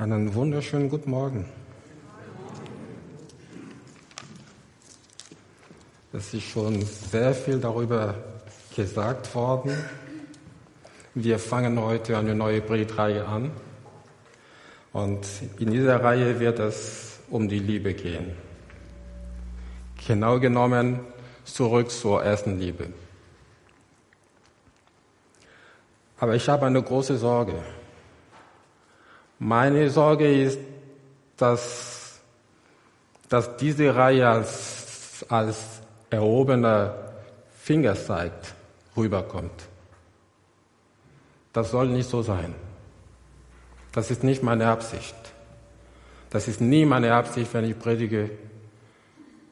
Einen wunderschönen guten Morgen. Es ist schon sehr viel darüber gesagt worden. Wir fangen heute eine neue Predigtreihe an. Und in dieser Reihe wird es um die Liebe gehen. Genau genommen zurück zur ersten Liebe. Aber ich habe eine große Sorge. Meine Sorge ist, dass, dass diese Reihe als, als erhobener Fingerzeig rüberkommt. Das soll nicht so sein. Das ist nicht meine Absicht. Das ist nie meine Absicht, wenn ich predige,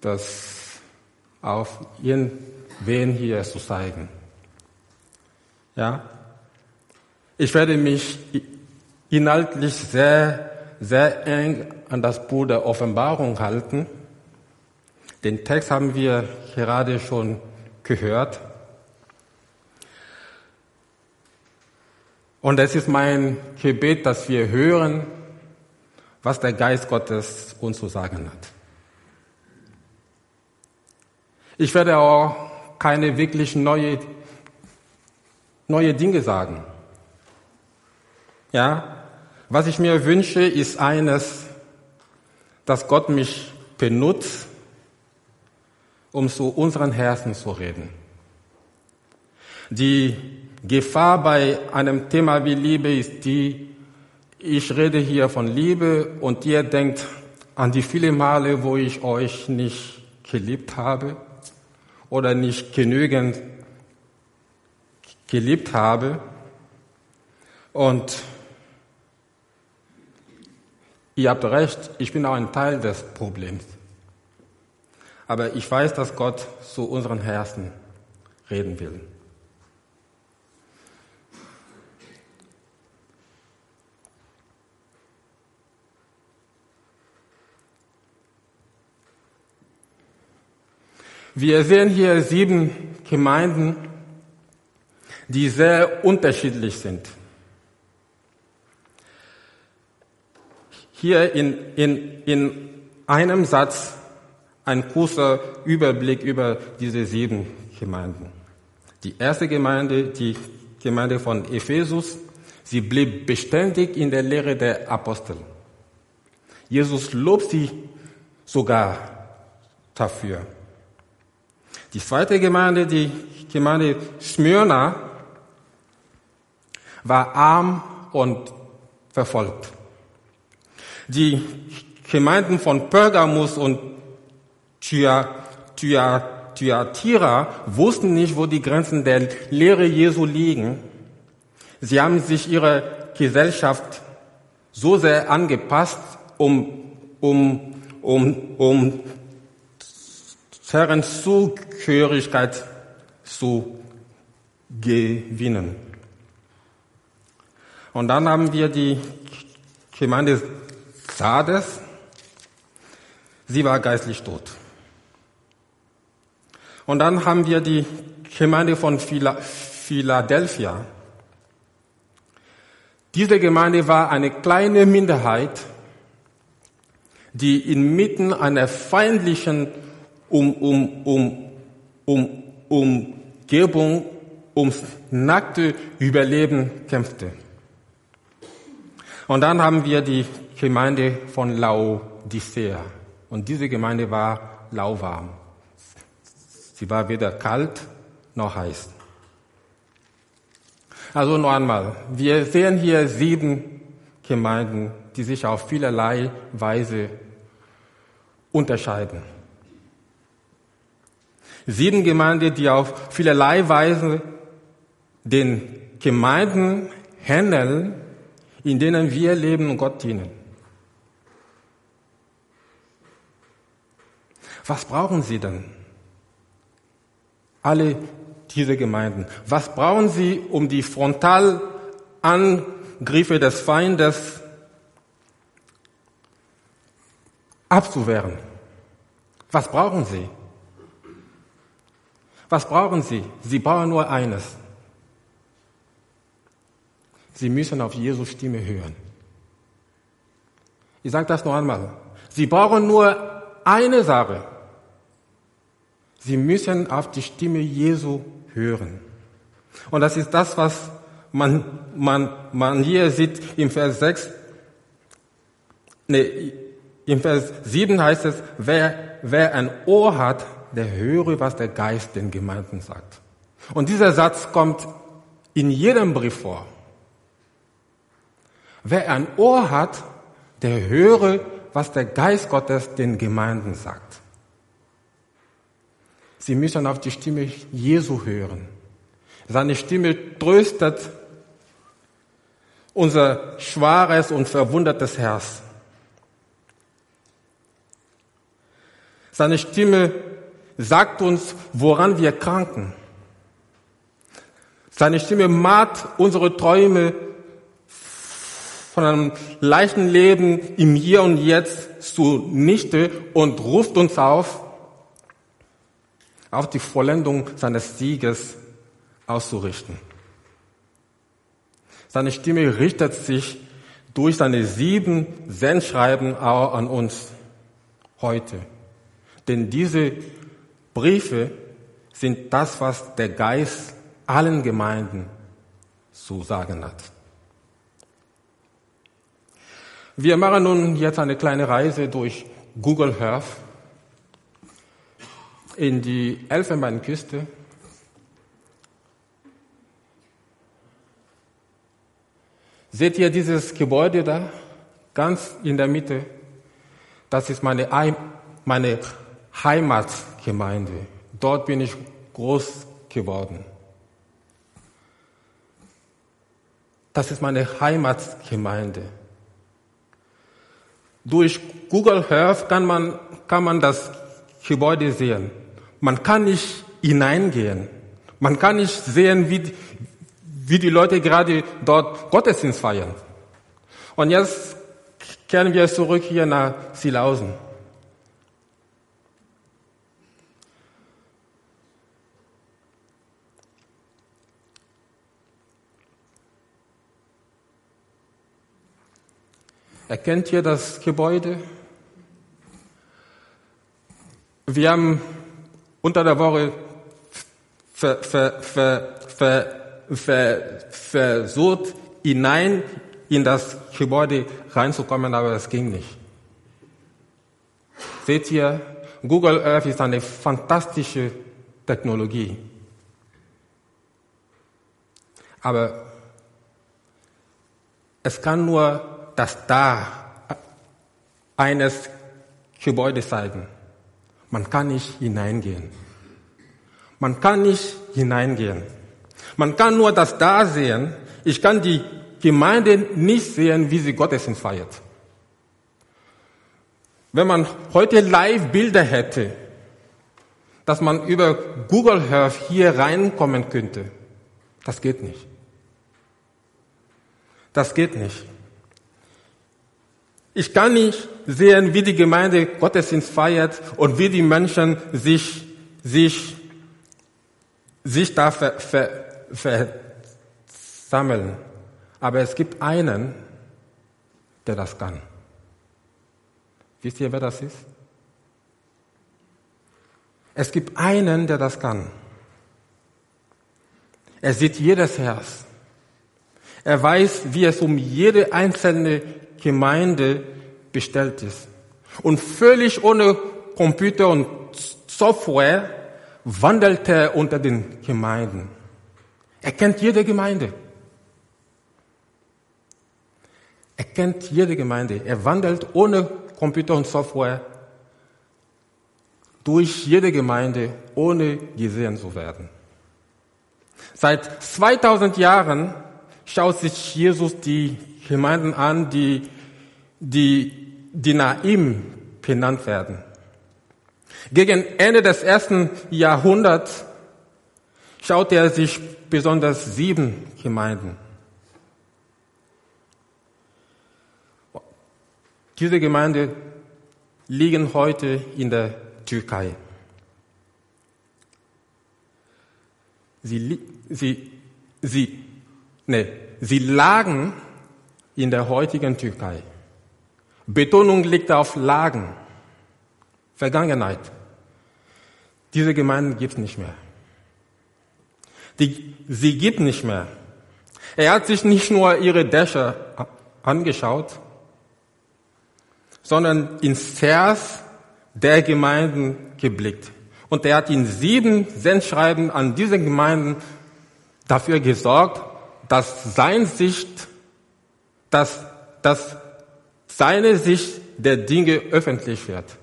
das auf irgendwen hier zu zeigen. Ja? Ich werde mich inhaltlich sehr, sehr eng an das Buch der Offenbarung halten. Den Text haben wir gerade schon gehört. Und es ist mein Gebet, dass wir hören, was der Geist Gottes uns zu sagen hat. Ich werde auch keine wirklich neue, neue Dinge sagen. Ja, was ich mir wünsche, ist eines, dass Gott mich benutzt, um zu unseren Herzen zu reden. Die Gefahr bei einem Thema wie Liebe ist die, ich rede hier von Liebe und ihr denkt an die vielen Male, wo ich euch nicht geliebt habe oder nicht genügend geliebt habe. Und Ihr habt recht, ich bin auch ein Teil des Problems. Aber ich weiß, dass Gott zu unseren Herzen reden will. Wir sehen hier sieben Gemeinden, die sehr unterschiedlich sind. Hier in, in, in einem Satz ein kurzer Überblick über diese sieben Gemeinden. Die erste Gemeinde, die Gemeinde von Ephesus, sie blieb beständig in der Lehre der Apostel. Jesus lobt sie sogar dafür. Die zweite Gemeinde, die Gemeinde Smyrna, war arm und verfolgt. Die Gemeinden von Pergamus und Thyatira wussten nicht, wo die Grenzen der Lehre Jesu liegen. Sie haben sich ihrer Gesellschaft so sehr angepasst, um, um, um, um deren Zugehörigkeit zu gewinnen. Und dann haben wir die Gemeinde Sardes, sie war geistlich tot. Und dann haben wir die Gemeinde von Philadelphia. Diese Gemeinde war eine kleine Minderheit, die inmitten einer feindlichen um, um, um, um, Umgebung ums nackte Überleben kämpfte. Und dann haben wir die Gemeinde von Laodicea. Und diese Gemeinde war lauwarm. Sie war weder kalt noch heiß. Also noch einmal, wir sehen hier sieben Gemeinden, die sich auf vielerlei Weise unterscheiden. Sieben Gemeinden, die auf vielerlei Weise den Gemeinden handeln, in denen wir leben und Gott dienen. Was brauchen sie denn? Alle diese Gemeinden. Was brauchen sie, um die Frontalangriffe des Feindes abzuwehren? Was brauchen sie? Was brauchen sie? Sie brauchen nur eines. Sie müssen auf Jesus Stimme hören. Ich sage das noch einmal. Sie brauchen nur eine Sache. Sie müssen auf die Stimme Jesu hören. Und das ist das, was man, man, man hier sieht im Vers 6. Nee, im Vers 7 heißt es, wer, wer ein Ohr hat, der höre, was der Geist den Gemeinden sagt. Und dieser Satz kommt in jedem Brief vor. Wer ein Ohr hat, der höre, was der Geist Gottes den Gemeinden sagt. Sie müssen auf die Stimme Jesu hören. Seine Stimme tröstet unser schwaches und verwundertes Herz. Seine Stimme sagt uns, woran wir kranken. Seine Stimme mahnt unsere Träume von einem leichten Leben im Hier und Jetzt zunichte und ruft uns auf, auf die Vollendung seines Sieges auszurichten. Seine Stimme richtet sich durch seine sieben Sendschreiben auch an uns heute. Denn diese Briefe sind das, was der Geist allen Gemeinden zu sagen hat. Wir machen nun jetzt eine kleine Reise durch Google Earth in die Elfenbeinküste. Seht ihr dieses Gebäude da? Ganz in der Mitte. Das ist meine, meine Heimatgemeinde. Dort bin ich groß geworden. Das ist meine Heimatgemeinde. Durch Google Earth kann man, kann man das Gebäude sehen. Man kann nicht hineingehen. Man kann nicht sehen, wie, wie die Leute gerade dort Gottesdienst feiern. Und jetzt kehren wir zurück hier nach Silausen. Erkennt ihr das Gebäude? Wir haben unter der Woche ver, ver, ver, versucht, hinein in das Gebäude reinzukommen, aber es ging nicht. Seht ihr, Google Earth ist eine fantastische Technologie. Aber es kann nur das Da eines Gebäudes zeigen. Man kann nicht hineingehen. Man kann nicht hineingehen. Man kann nur das Da sehen. Ich kann die Gemeinde nicht sehen, wie sie Gottesdienst feiert. Wenn man heute Live-Bilder hätte, dass man über Google Earth hier reinkommen könnte, das geht nicht. Das geht nicht. Ich kann nicht sehen, wie die Gemeinde Gottesdienst feiert und wie die Menschen sich, sich, sich da versammeln. Aber es gibt einen, der das kann. Wisst ihr, wer das ist? Es gibt einen, der das kann. Er sieht jedes Herz. Er weiß, wie es um jede einzelne Gemeinde bestellt ist. Und völlig ohne Computer und Software wandelt er unter den Gemeinden. Er kennt jede Gemeinde. Er kennt jede Gemeinde. Er wandelt ohne Computer und Software durch jede Gemeinde, ohne gesehen zu werden. Seit 2000 Jahren schaut sich Jesus die Gemeinden an, die, die, die nach ihm benannt werden. Gegen Ende des ersten Jahrhunderts schaut er sich besonders sieben Gemeinden. Diese Gemeinden liegen heute in der Türkei. Sie, sie, sie, nee, sie lagen in der heutigen Türkei. Betonung liegt auf Lagen, Vergangenheit. Diese Gemeinden gibt es nicht mehr. Die, sie gibt nicht mehr. Er hat sich nicht nur ihre Dächer angeschaut, sondern ins Herz der Gemeinden geblickt. Und er hat in sieben Sendschreiben an diese Gemeinden dafür gesorgt, dass sein Sicht, dass, dass seine Sicht der Dinge öffentlich wird.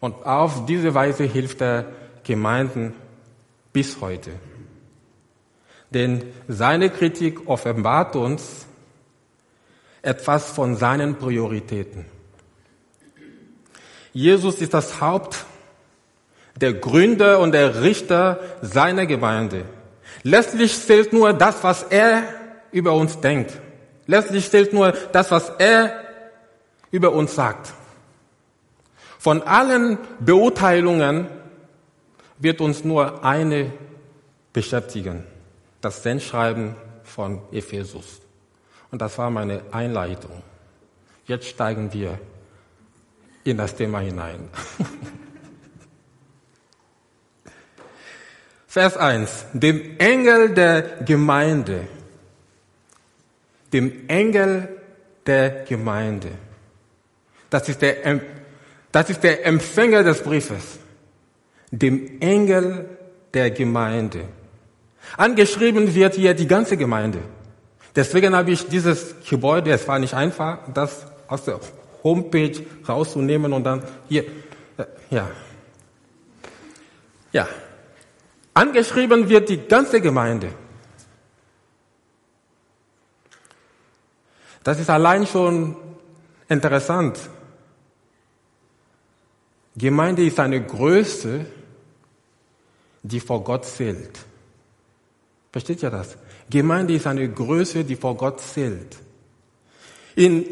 Und auf diese Weise hilft er Gemeinden bis heute. Denn seine Kritik offenbart uns etwas von seinen Prioritäten. Jesus ist das Haupt, der Gründer und der Richter seiner Gemeinde. Letztlich zählt nur das, was er über uns denkt. Letztlich zählt nur das, was er über uns sagt. Von allen Beurteilungen wird uns nur eine beschäftigen. Das Sendschreiben von Ephesus. Und das war meine Einleitung. Jetzt steigen wir in das Thema hinein. Vers 1. Dem Engel der Gemeinde. Dem Engel der Gemeinde. Das ist der, das ist der Empfänger des Briefes. Dem Engel der Gemeinde. Angeschrieben wird hier die ganze Gemeinde. Deswegen habe ich dieses Gebäude, es war nicht einfach, das aus der Homepage rauszunehmen und dann hier, äh, ja. Ja. Angeschrieben wird die ganze Gemeinde. Das ist allein schon interessant. Gemeinde ist eine Größe, die vor Gott zählt. Versteht ihr das? Gemeinde ist eine Größe, die vor Gott zählt. In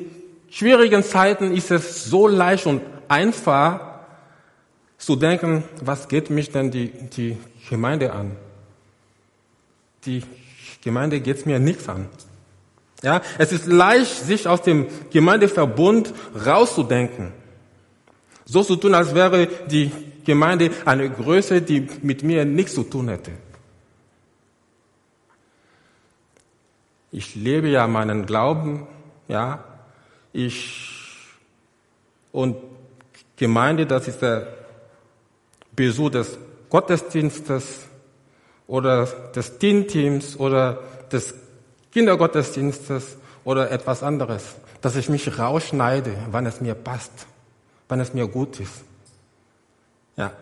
schwierigen Zeiten ist es so leicht und einfach zu denken, was geht mich denn die, die Gemeinde an? Die Gemeinde geht mir nichts an. Ja, es ist leicht, sich aus dem Gemeindeverbund rauszudenken. So zu tun, als wäre die Gemeinde eine Größe, die mit mir nichts zu tun hätte. Ich lebe ja meinen Glauben, ja. Ich, und Gemeinde, das ist der Besuch des Gottesdienstes oder des Teamteams oder des Kindergottesdienstes oder etwas anderes, dass ich mich rausschneide, wann es mir passt, wann es mir gut ist. Ja.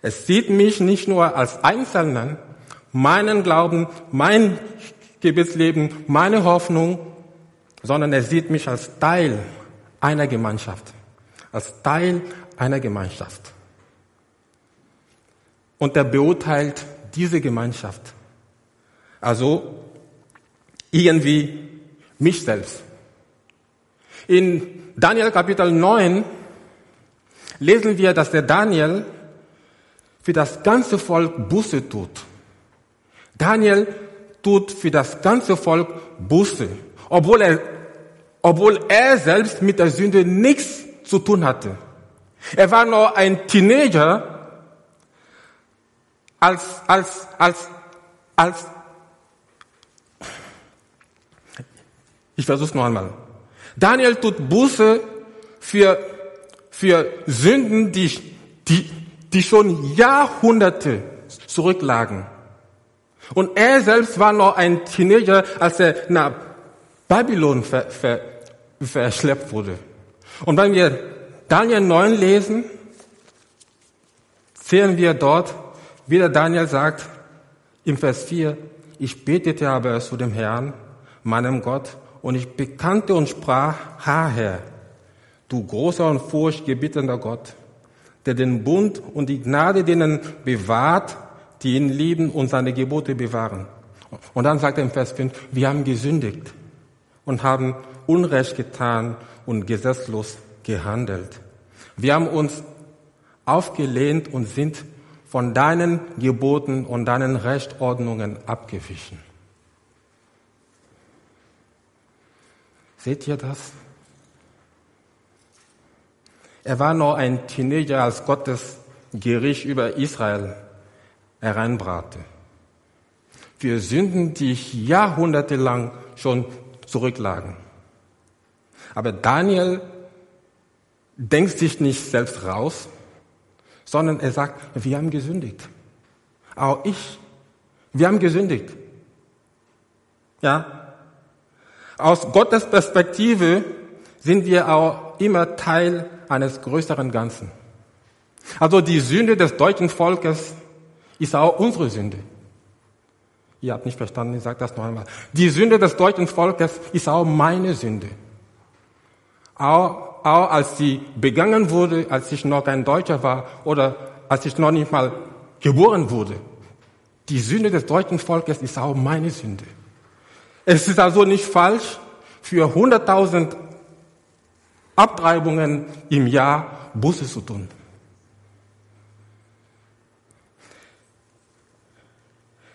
Es sieht mich nicht nur als Einzelnen, meinen Glauben, mein Gebetsleben meine Hoffnung, sondern er sieht mich als Teil einer Gemeinschaft, als Teil einer Gemeinschaft. Und er beurteilt diese Gemeinschaft. Also irgendwie mich selbst. In Daniel Kapitel 9 lesen wir, dass der Daniel für das ganze Volk Buße tut. Daniel tut für das ganze Volk Buße, obwohl er, obwohl er selbst mit der Sünde nichts zu tun hatte. Er war nur ein Teenager, als, als, als, als, ich versuch's noch einmal. Daniel tut Buße für, für Sünden, die, die, die schon Jahrhunderte zurücklagen. Und er selbst war noch ein Teenager, als er nach Babylon ver, ver, verschleppt wurde. Und wenn wir Daniel 9 lesen, sehen wir dort, wie der Daniel sagt, im Vers 4, ich betete aber zu dem Herrn, meinem Gott, und ich bekannte und sprach, Ha Herr, du großer und furchtgebietender Gott, der den Bund und die Gnade denen bewahrt, die ihn lieben und seine Gebote bewahren. Und dann sagt er im Vers 5, wir haben gesündigt und haben Unrecht getan und gesetzlos gehandelt. Wir haben uns aufgelehnt und sind von deinen Geboten und deinen Rechtordnungen abgewichen. Seht ihr das? Er war noch ein Teenager, als Gottes Gericht über Israel hereinbrachte. Für Sünden, die jahrhundertelang schon zurücklagen. Aber Daniel denkt sich nicht selbst raus, sondern er sagt, wir haben gesündigt. Auch ich. Wir haben gesündigt. Ja. Aus Gottes Perspektive sind wir auch immer Teil eines größeren Ganzen. Also die Sünde des deutschen Volkes ist auch unsere Sünde. Ihr habt nicht verstanden, ich sage das noch einmal. Die Sünde des deutschen Volkes ist auch meine Sünde. Auch, auch als sie begangen wurde, als ich noch kein Deutscher war oder als ich noch nicht mal geboren wurde. Die Sünde des deutschen Volkes ist auch meine Sünde. Es ist also nicht falsch, für 100.000 Abtreibungen im Jahr Busse zu tun.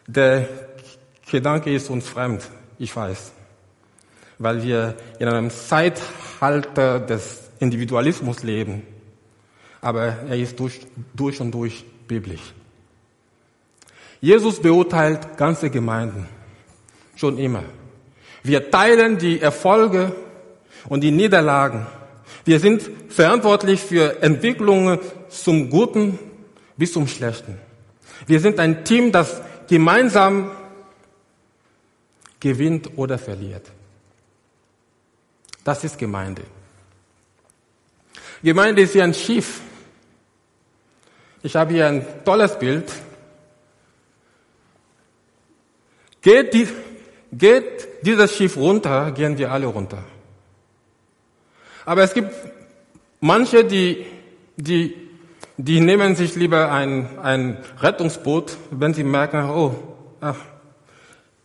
Der Gedanke ist uns fremd, ich weiß, weil wir in einem Zeitalter des Individualismus leben, aber er ist durch, durch und durch biblisch. Jesus beurteilt ganze Gemeinden, schon immer. Wir teilen die Erfolge und die Niederlagen. Wir sind verantwortlich für Entwicklungen zum Guten bis zum Schlechten. Wir sind ein Team, das gemeinsam gewinnt oder verliert. Das ist Gemeinde. Gemeinde ist wie ein Schiff. Ich habe hier ein tolles Bild. Geht, die, geht dieses Schiff runter, gehen wir alle runter. Aber es gibt manche, die, die, die nehmen sich lieber ein, ein Rettungsboot, wenn sie merken, oh, ach,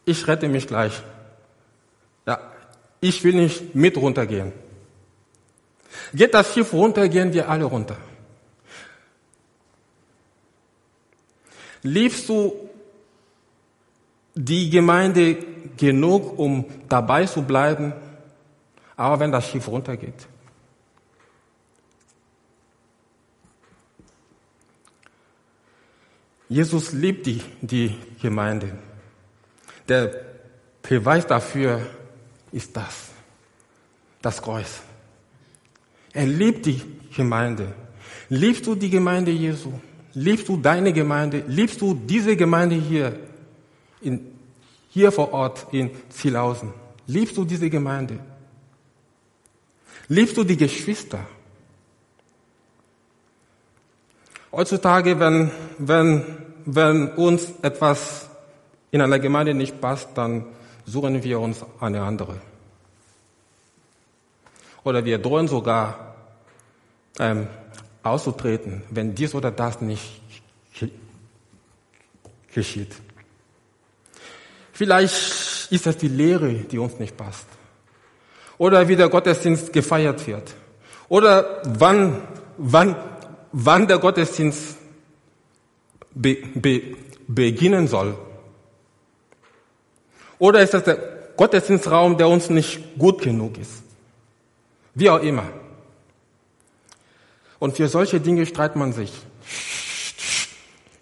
ich rette mich gleich. Ja, ich will nicht mit runtergehen. Geht das Schiff runter, gehen wir alle runter. Liebst du die Gemeinde genug, um dabei zu bleiben, aber wenn das Schiff runtergeht? Jesus liebt die, die Gemeinde. Der Beweis dafür ist das, das Kreuz. Er liebt die Gemeinde. Liebst du die Gemeinde Jesu? Liebst du deine Gemeinde? Liebst du diese Gemeinde hier, in, hier vor Ort in Zielhausen? Liebst du diese Gemeinde? Liebst du die Geschwister? Heutzutage, wenn, wenn, wenn uns etwas in einer Gemeinde nicht passt, dann suchen wir uns eine andere. Oder wir drohen sogar ähm, auszutreten, wenn dies oder das nicht geschieht. Vielleicht ist es die Lehre, die uns nicht passt. Oder wie der Gottesdienst gefeiert wird. Oder wann, wann, wann der Gottesdienst be, be, beginnen soll. Oder ist das der Gottesdienstraum, der uns nicht gut genug ist? Wie auch immer. Und für solche Dinge streitet man sich.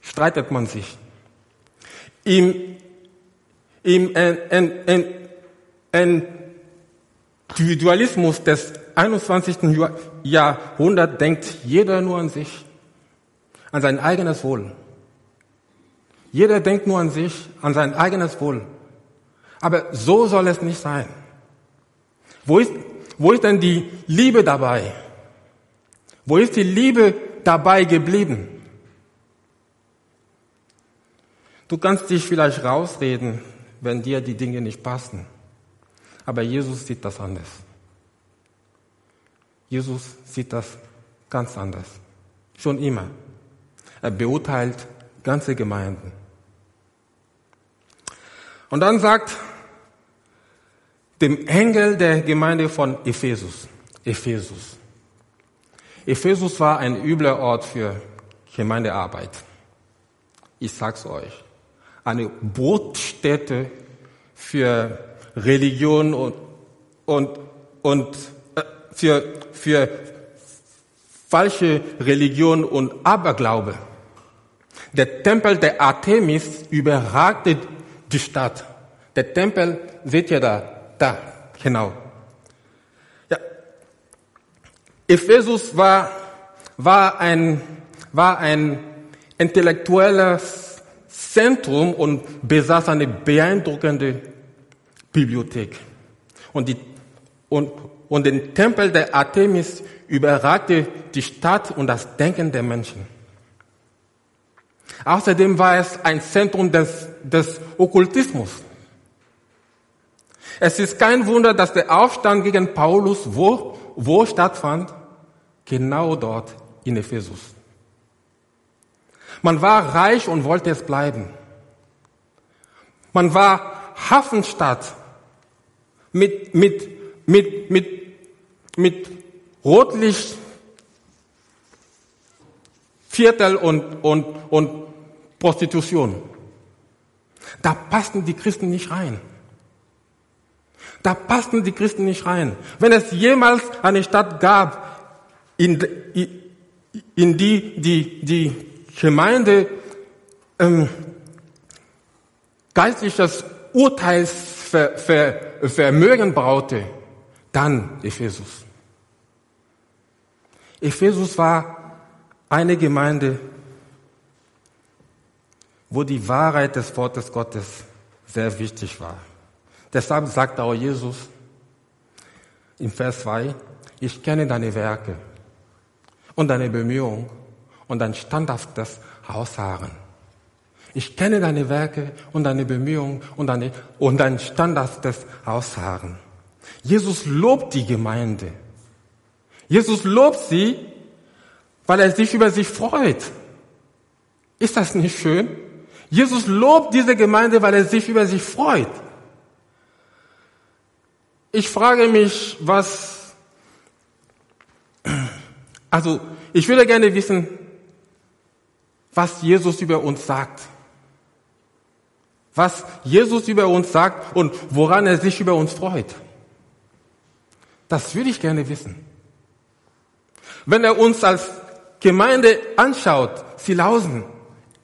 Streitet man sich. Im, im Individualismus des 21. Jahrhunderts denkt jeder nur an sich, an sein eigenes Wohl. Jeder denkt nur an sich, an sein eigenes Wohl. Aber so soll es nicht sein. Wo ist, wo ist denn die Liebe dabei? Wo ist die Liebe dabei geblieben? Du kannst dich vielleicht rausreden, wenn dir die Dinge nicht passen. Aber Jesus sieht das anders. Jesus sieht das ganz anders. Schon immer. Er beurteilt ganze Gemeinden. Und dann sagt dem Engel der Gemeinde von Ephesus, Ephesus. Ephesus war ein übler Ort für Gemeindearbeit. Ich sag's euch. Eine Brutstätte für Religion und, und, und äh, für, für falsche Religion und Aberglaube. Der Tempel der Artemis überragte die Stadt. Der Tempel, seht ihr da, da, genau. Ja. Ephesus war, war ein, war ein intellektuelles Zentrum und besaß eine beeindruckende Bibliothek. Und, die, und, und den Tempel der Artemis überragte die Stadt und das Denken der Menschen. Außerdem war es ein Zentrum des, des Okkultismus. Es ist kein Wunder, dass der Aufstand gegen Paulus wo, wo stattfand? Genau dort in Ephesus. Man war reich und wollte es bleiben. Man war Hafenstadt mit, mit, mit, mit, mit Rotlicht, Viertel und, und, und Prostitution. Da passten die Christen nicht rein. Da passten die Christen nicht rein. Wenn es jemals eine Stadt gab, in, in die die, die Gemeinde ähm, geistliches Urteilsvermögen brauchte, dann Ephesus. Ephesus war eine Gemeinde, wo die Wahrheit des Wortes Gottes sehr wichtig war. Deshalb sagt auch Jesus im Vers 2, ich kenne deine Werke und deine Bemühungen und dein standhaftes Ausharren. Ich kenne deine Werke und deine Bemühungen und, deine, und dein standhaftes Ausharren. Jesus lobt die Gemeinde. Jesus lobt sie, weil er sich über sie freut. Ist das nicht schön? Jesus lobt diese Gemeinde, weil er sich über sie freut. Ich frage mich, was, also ich würde gerne wissen, was Jesus über uns sagt. Was Jesus über uns sagt und woran er sich über uns freut. Das würde ich gerne wissen. Wenn er uns als Gemeinde anschaut, Silausen,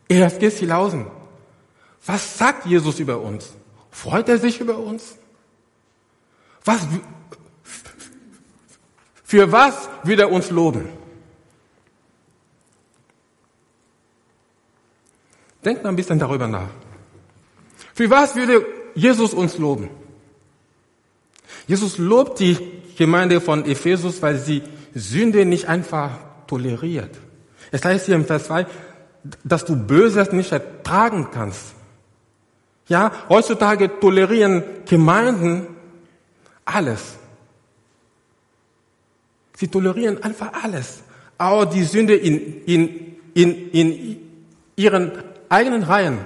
EFG Silausen, was sagt Jesus über uns? Freut er sich über uns? Was, für was wird er uns loben? Denkt mal ein bisschen darüber nach. Für was würde Jesus uns loben? Jesus lobt die Gemeinde von Ephesus, weil sie Sünde nicht einfach toleriert. Es heißt hier im Vers 2, dass du Böses nicht ertragen kannst. Ja, heutzutage tolerieren Gemeinden alles. Sie tolerieren einfach alles. Auch die Sünde in, in, in, in ihren eigenen Reihen.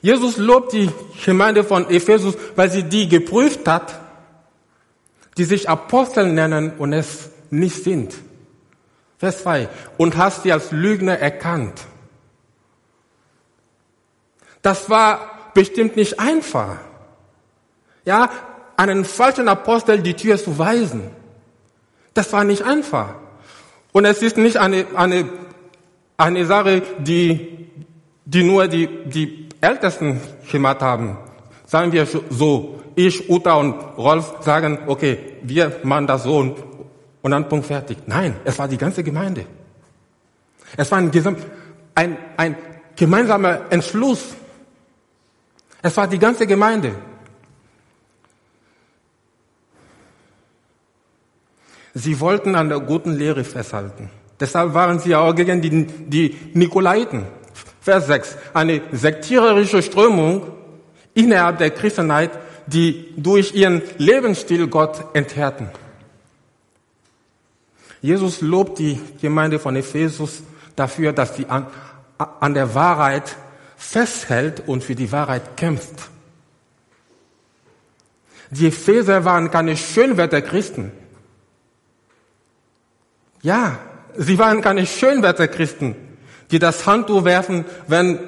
Jesus lobt die Gemeinde von Ephesus, weil sie die geprüft hat, die sich Apostel nennen und es nicht sind. Vers 2. Und hast sie als Lügner erkannt. Das war bestimmt nicht einfach. Ja, einen falschen Apostel die Tür zu weisen. Das war nicht einfach. Und es ist nicht eine, eine, eine Sache, die, die nur die, die Ältesten gemacht haben. Sagen wir so, ich, Uta und Rolf sagen, okay, wir machen das so und, und dann Punkt fertig. Nein, es war die ganze Gemeinde. Es war ein, ein, ein gemeinsamer Entschluss. Es war die ganze Gemeinde. Sie wollten an der guten Lehre festhalten. Deshalb waren sie auch gegen die, die Nikolaiten. Vers 6. Eine sektiererische Strömung innerhalb der Christenheit, die durch ihren Lebensstil Gott enthärten. Jesus lobt die Gemeinde von Ephesus dafür, dass sie an, an der Wahrheit festhält und für die Wahrheit kämpft. Die Epheser waren keine Schönwetterchristen. Ja, sie waren keine Schönwetterchristen, die das Handtuch werfen, wenn,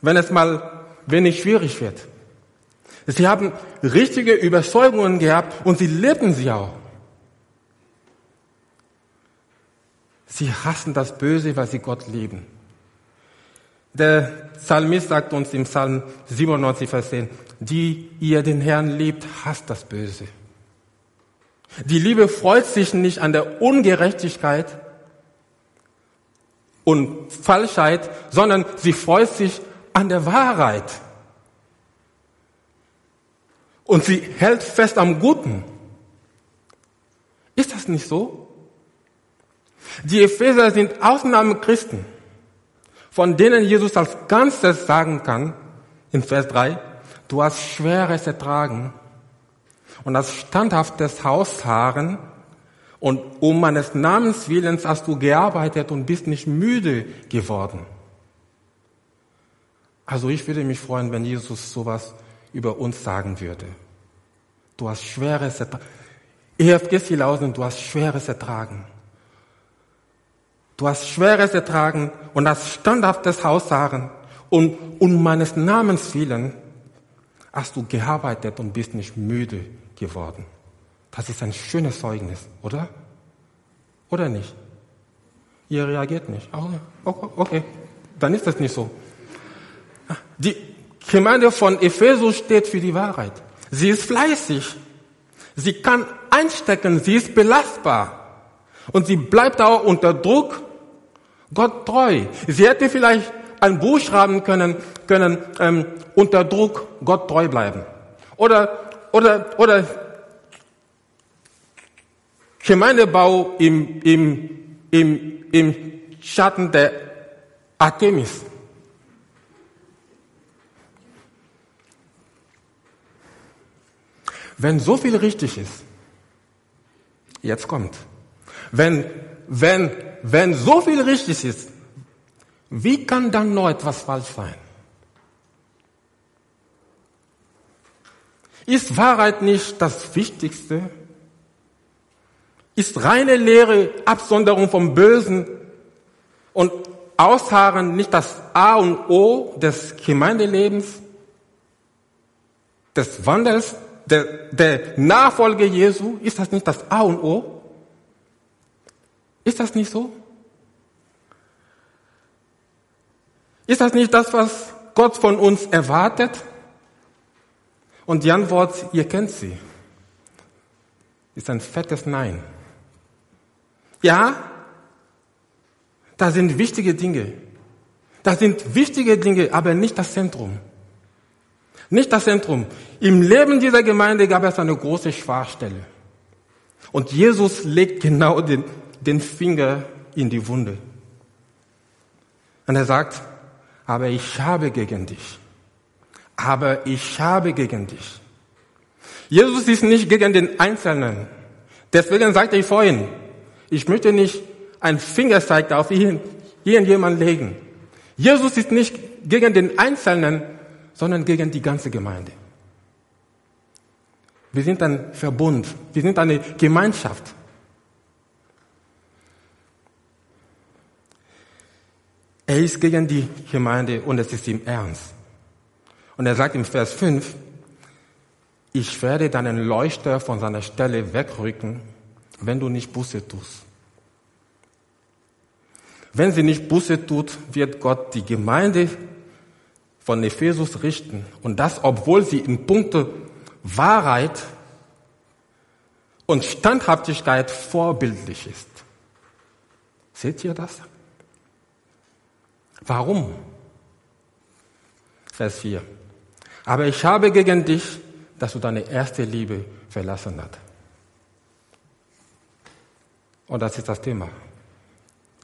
wenn es mal wenig schwierig wird. Sie haben richtige Überzeugungen gehabt und sie lebten sie auch. Sie hassen das Böse, weil sie Gott lieben. Der Psalmist sagt uns im Psalm 97, Vers 10, die ihr den Herrn liebt, hasst das Böse. Die Liebe freut sich nicht an der Ungerechtigkeit und Falschheit, sondern sie freut sich an der Wahrheit. Und sie hält fest am Guten. Ist das nicht so? Die Epheser sind Ausnahmechristen, von denen Jesus als Ganzes sagen kann, in Vers 3, du hast Schweres ertragen und hast standhaftes Hausharren und um meines Namens willens hast du gearbeitet und bist nicht müde geworden. Also ich würde mich freuen, wenn Jesus sowas über uns sagen würde. Du hast Schweres ertragen. EFG Silausen, du hast Schweres ertragen. Du hast Schweres ertragen und hast standhaftes Haussagen und um meines Namens willen hast du gearbeitet und bist nicht müde geworden. Das ist ein schönes Zeugnis, oder? Oder nicht? Ihr reagiert nicht. Okay, dann ist das nicht so. Die Gemeinde von Ephesus steht für die Wahrheit. Sie ist fleißig. Sie kann einstecken. Sie ist belastbar. Und sie bleibt auch unter Druck Gott treu. Sie hätte vielleicht ein Buch schreiben können, können ähm, unter Druck Gott treu bleiben. Oder, oder, oder Gemeindebau im, im, im, im Schatten der Artemis. Wenn so viel richtig ist, jetzt kommt, wenn, wenn, wenn so viel richtig ist, wie kann dann noch etwas falsch sein? Ist Wahrheit nicht das Wichtigste? Ist reine Lehre, Absonderung vom Bösen und Ausharren nicht das A und O des Gemeindelebens, des Wandels der, der Nachfolge Jesu, ist das nicht das A und O? Ist das nicht so? Ist das nicht das, was Gott von uns erwartet? Und die Antwort, ihr kennt sie, ist ein fettes Nein. Ja, da sind wichtige Dinge. Das sind wichtige Dinge, aber nicht das Zentrum. Nicht das Zentrum. Im Leben dieser Gemeinde gab es eine große Schwachstelle. Und Jesus legt genau den, den Finger in die Wunde. Und er sagt, aber ich habe gegen dich. Aber ich habe gegen dich. Jesus ist nicht gegen den Einzelnen. Deswegen sagte ich vorhin, ich möchte nicht ein Fingerzeig auf irgendjemand legen. Jesus ist nicht gegen den Einzelnen, sondern gegen die ganze Gemeinde. Wir sind ein Verbund, wir sind eine Gemeinschaft. Er ist gegen die Gemeinde und es ist ihm ernst. Und er sagt im Vers 5, ich werde deinen Leuchter von seiner Stelle wegrücken, wenn du nicht Buße tust. Wenn sie nicht Buße tut, wird Gott die Gemeinde von Ephesus richten. Und das, obwohl sie in puncto Wahrheit und Standhaftigkeit vorbildlich ist. Seht ihr das? Warum? Vers 4. Aber ich habe gegen dich, dass du deine erste Liebe verlassen hast. Und das ist das Thema.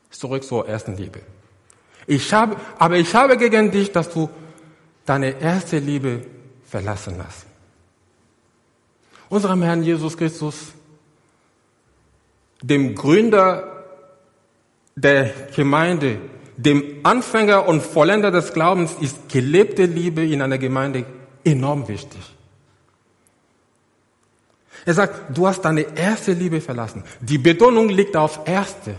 Zurück zur ersten Liebe. Ich habe, aber ich habe gegen dich, dass du deine erste Liebe verlassen hast. Unserem Herrn Jesus Christus, dem Gründer der Gemeinde, dem Anfänger und Vollender des Glaubens, ist gelebte Liebe in einer Gemeinde enorm wichtig. Er sagt, du hast deine erste Liebe verlassen. Die Betonung liegt auf erste.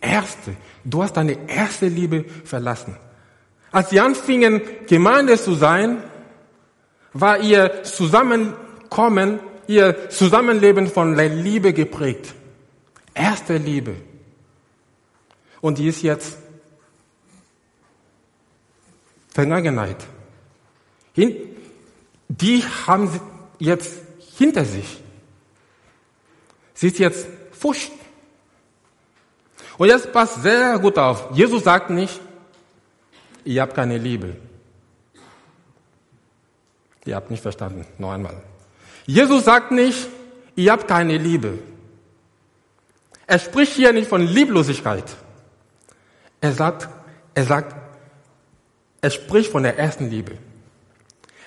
Erste. Du hast deine erste Liebe verlassen. Als sie anfingen, Gemeinde zu sein, war ihr Zusammenkommen, ihr Zusammenleben von der Liebe geprägt. Erste Liebe. Und die ist jetzt Vergangenheit. Die haben jetzt hinter sich. Sie ist jetzt Furcht. Und jetzt passt sehr gut auf. Jesus sagt nicht, ihr habt keine Liebe. Ihr habt nicht verstanden. Noch einmal. Jesus sagt nicht, ihr habt keine Liebe. Er spricht hier nicht von Lieblosigkeit. Er sagt, er sagt, er spricht von der ersten Liebe.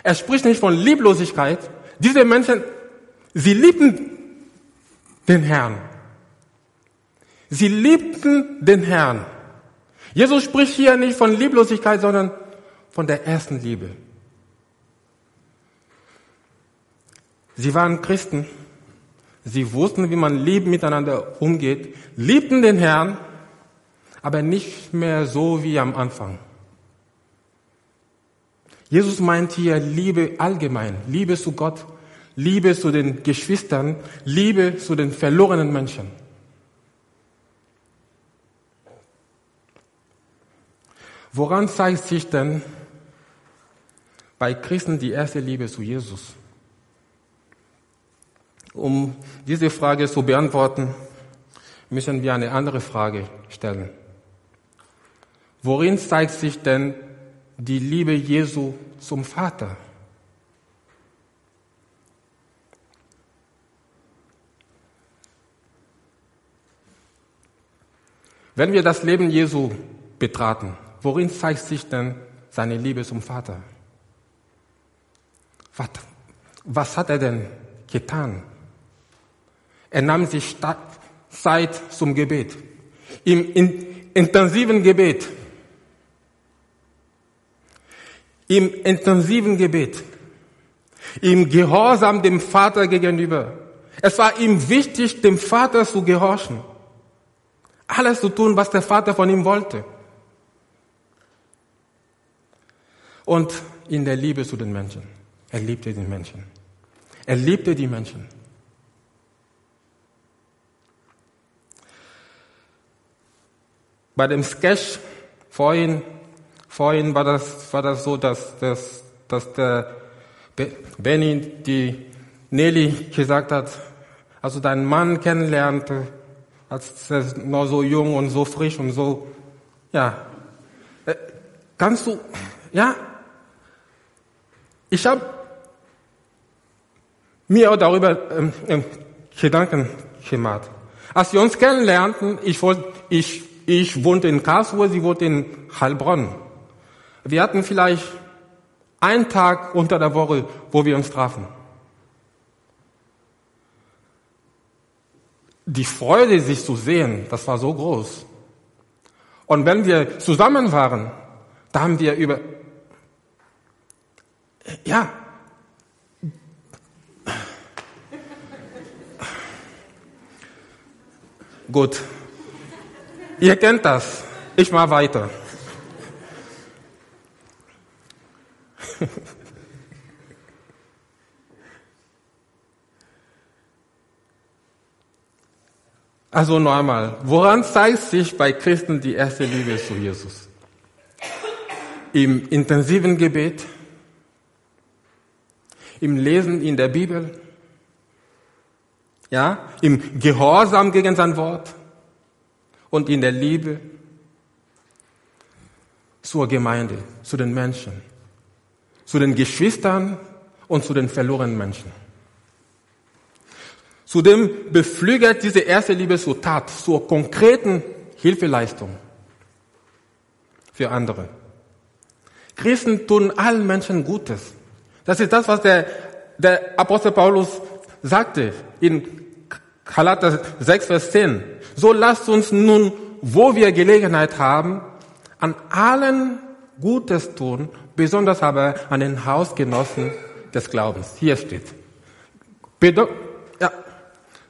Er spricht nicht von Lieblosigkeit. Diese Menschen, sie liebten den Herrn. Sie liebten den Herrn. Jesus spricht hier nicht von Lieblosigkeit, sondern von der ersten Liebe. Sie waren Christen. Sie wussten, wie man lieb miteinander umgeht, liebten den Herrn, aber nicht mehr so wie am Anfang. Jesus meint hier Liebe allgemein, Liebe zu Gott, Liebe zu den Geschwistern, Liebe zu den verlorenen Menschen. Woran zeigt sich denn bei Christen die erste Liebe zu Jesus? Um diese Frage zu beantworten, müssen wir eine andere Frage stellen. Worin zeigt sich denn die Liebe Jesu zum Vater? Wenn wir das Leben Jesu betraten, worin zeigt sich denn seine Liebe zum Vater? Was, was hat er denn getan? Er nahm sich Zeit zum Gebet. Im intensiven Gebet. Im intensiven Gebet. Im Gehorsam dem Vater gegenüber. Es war ihm wichtig, dem Vater zu gehorchen. Alles zu tun, was der Vater von ihm wollte. Und in der Liebe zu den Menschen. Er liebte die Menschen. Er liebte die Menschen. Bei dem Sketch vorhin, vorhin war das, war das so, dass, dass, dass der Benny die Nelly gesagt hat, also deinen Mann kennenlernte, als er noch so jung und so frisch und so, ja, äh, kannst du, ja, ich habe mir auch darüber ähm, ähm, Gedanken gemacht. Als wir uns kennenlernten, ich wollte, ich ich wohnte in Karlsruhe, sie wohnte in Heilbronn. Wir hatten vielleicht einen Tag unter der Woche, wo wir uns trafen. Die Freude, sich zu sehen, das war so groß. Und wenn wir zusammen waren, da haben wir über, ja, gut, Ihr kennt das. Ich mache weiter. Also noch einmal, woran zeigt sich bei Christen die erste Liebe zu Jesus? Im intensiven Gebet, im Lesen in der Bibel, ja, im Gehorsam gegen sein Wort, und in der Liebe zur Gemeinde, zu den Menschen, zu den Geschwistern und zu den verlorenen Menschen. Zudem beflügelt diese erste Liebe zur Tat, zur konkreten Hilfeleistung für andere. Christen tun allen Menschen Gutes. Das ist das, was der, der Apostel Paulus sagte in Galater 6, Vers 10. So lasst uns nun, wo wir Gelegenheit haben, an allen Gutes tun, besonders aber an den Hausgenossen des Glaubens. Hier steht.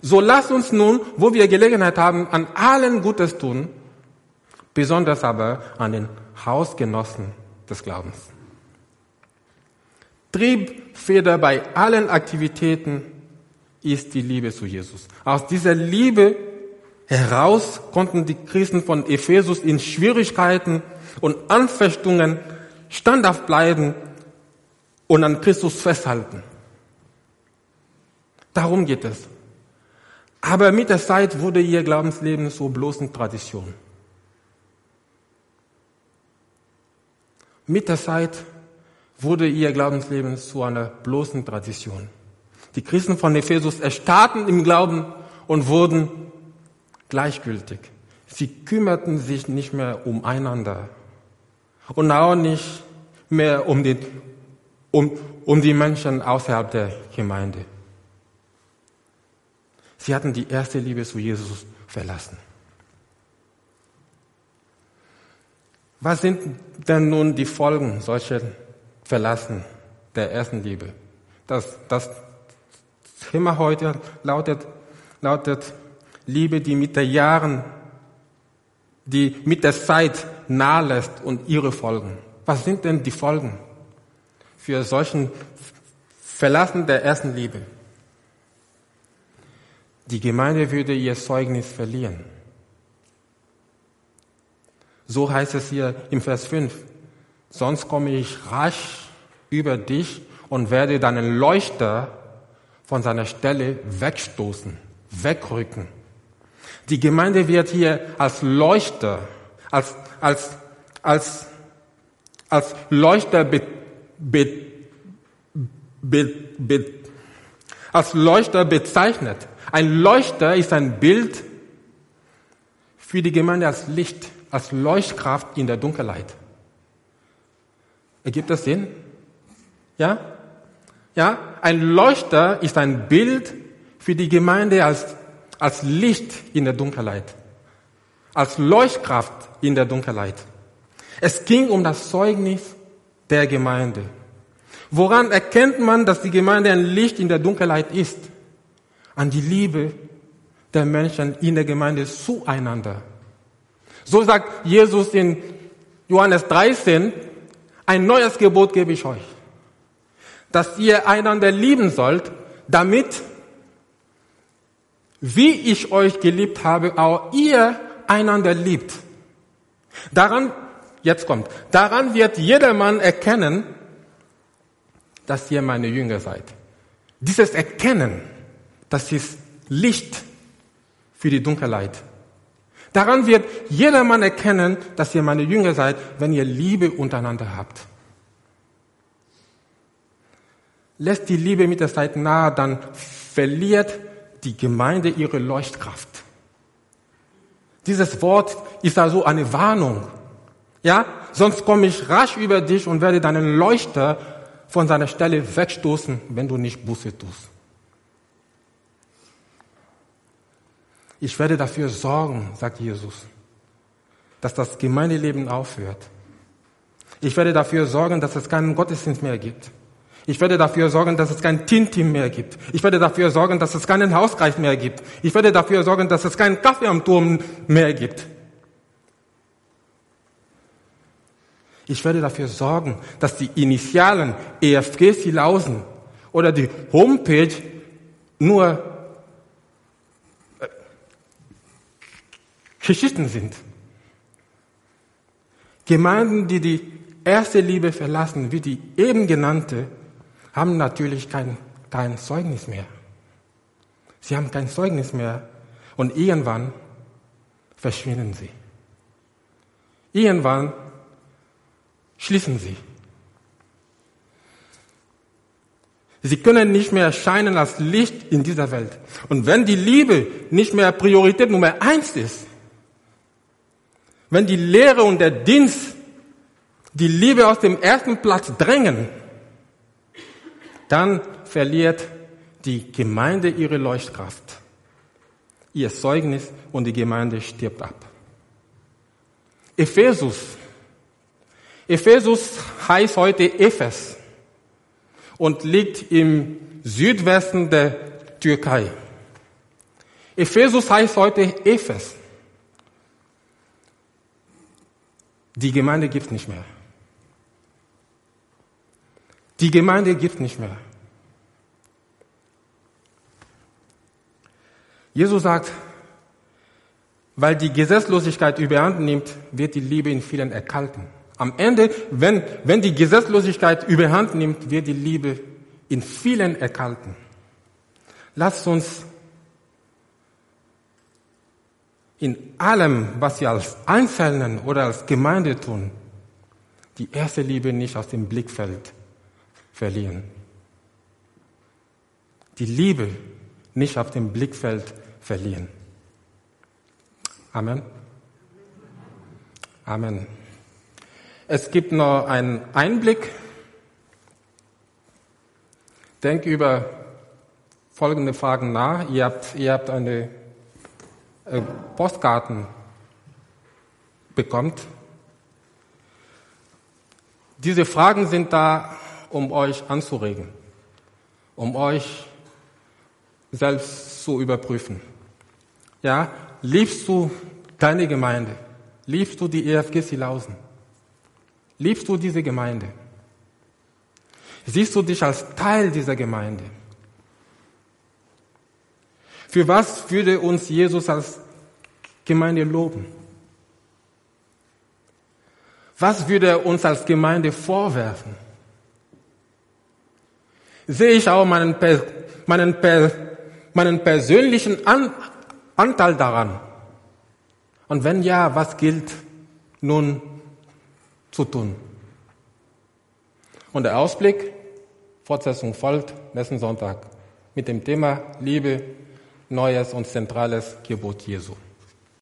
So lasst uns nun, wo wir Gelegenheit haben, an allen Gutes tun, besonders aber an den Hausgenossen des Glaubens. Triebfeder bei allen Aktivitäten ist die Liebe zu Jesus. Aus dieser Liebe heraus konnten die Christen von Ephesus in Schwierigkeiten und Anfechtungen standhaft bleiben und an Christus festhalten. Darum geht es. Aber mit der Zeit wurde ihr Glaubensleben so bloß eine Tradition. Mit der Zeit wurde ihr Glaubensleben zu einer bloßen Tradition. Die Christen von Ephesus erstarrten im Glauben und wurden gleichgültig. Sie kümmerten sich nicht mehr umeinander und auch nicht mehr um die, um, um die Menschen außerhalb der Gemeinde. Sie hatten die erste Liebe zu Jesus verlassen. Was sind denn nun die Folgen solcher Verlassen der ersten Liebe? Das, das Thema heute lautet, lautet Liebe, die mit den Jahren, die mit der Zeit nahelässt und ihre Folgen. Was sind denn die Folgen für solchen Verlassen der ersten Liebe? Die Gemeinde würde ihr Zeugnis verlieren. So heißt es hier im Vers 5. Sonst komme ich rasch über dich und werde deinen Leuchter von seiner Stelle wegstoßen, wegrücken. Die Gemeinde wird hier als Leuchter, als, als, als, als Leuchter be, be, be, als Leuchter bezeichnet. Ein Leuchter ist ein Bild für die Gemeinde als Licht, als Leuchtkraft in der Dunkelheit. Ergibt das Sinn? Ja? Ja? Ein Leuchter ist ein Bild für die Gemeinde als, als Licht in der Dunkelheit. Als Leuchtkraft in der Dunkelheit. Es ging um das Zeugnis der Gemeinde. Woran erkennt man, dass die Gemeinde ein Licht in der Dunkelheit ist? an die Liebe der Menschen in der Gemeinde zueinander. So sagt Jesus in Johannes 13, ein neues Gebot gebe ich euch, dass ihr einander lieben sollt, damit, wie ich euch geliebt habe, auch ihr einander liebt. Daran, jetzt kommt, daran wird jedermann erkennen, dass ihr meine Jünger seid. Dieses Erkennen, das ist Licht für die Dunkelheit. Daran wird jedermann erkennen, dass ihr meine Jünger seid, wenn ihr Liebe untereinander habt. Lässt die Liebe mit der Zeit nahe, dann verliert die Gemeinde ihre Leuchtkraft. Dieses Wort ist also eine Warnung. Ja, sonst komme ich rasch über dich und werde deinen Leuchter von seiner Stelle wegstoßen, wenn du nicht Buße tust. Ich werde dafür sorgen, sagt Jesus, dass das Gemeindeleben aufhört. Ich werde dafür sorgen, dass es keinen Gottesdienst mehr gibt. Ich werde dafür sorgen, dass es kein Team-Team mehr gibt. Ich werde dafür sorgen, dass es keinen Hauskreis mehr gibt. Ich werde dafür sorgen, dass es keinen Kaffee am Turm mehr gibt. Ich werde dafür sorgen, dass die Initialen EFG Silausen oder die Homepage nur Geschichten sind. Gemeinden, die die erste Liebe verlassen, wie die eben genannte, haben natürlich kein, kein Zeugnis mehr. Sie haben kein Zeugnis mehr und irgendwann verschwinden sie. Irgendwann schließen sie. Sie können nicht mehr erscheinen als Licht in dieser Welt. Und wenn die Liebe nicht mehr Priorität Nummer eins ist, wenn die Lehre und der Dienst die Liebe aus dem ersten Platz drängen, dann verliert die Gemeinde ihre Leuchtkraft, ihr Zeugnis und die Gemeinde stirbt ab. Ephesus. Ephesus heißt heute Ephes und liegt im Südwesten der Türkei. Ephesus heißt heute Ephes. Die Gemeinde gibt nicht mehr. Die Gemeinde gibt nicht mehr. Jesus sagt, weil die Gesetzlosigkeit überhand nimmt, wird die Liebe in vielen erkalten. Am Ende, wenn, wenn die Gesetzlosigkeit überhand nimmt, wird die Liebe in vielen erkalten. Lasst uns in allem, was wir als Einzelnen oder als Gemeinde tun, die erste Liebe nicht aus dem Blickfeld verlieren. Die Liebe nicht auf dem Blickfeld verlieren. Amen. Amen. Es gibt noch einen Einblick. Denk über folgende Fragen nach. Ihr habt, ihr habt eine äh, Postkarten bekommt. Diese Fragen sind da, um euch anzuregen, um euch selbst zu überprüfen. Ja, liebst du deine Gemeinde? Liebst du die EFG Silausen? Liebst du diese Gemeinde? Siehst du dich als Teil dieser Gemeinde? Für was würde uns Jesus als Gemeinde loben? Was würde er uns als Gemeinde vorwerfen? Sehe ich auch meinen, meinen, meinen persönlichen An Anteil daran? Und wenn ja, was gilt nun zu tun? Und der Ausblick, Fortsetzung folgt nächsten Sonntag mit dem Thema Liebe neues und zentrales Gebot Jesu.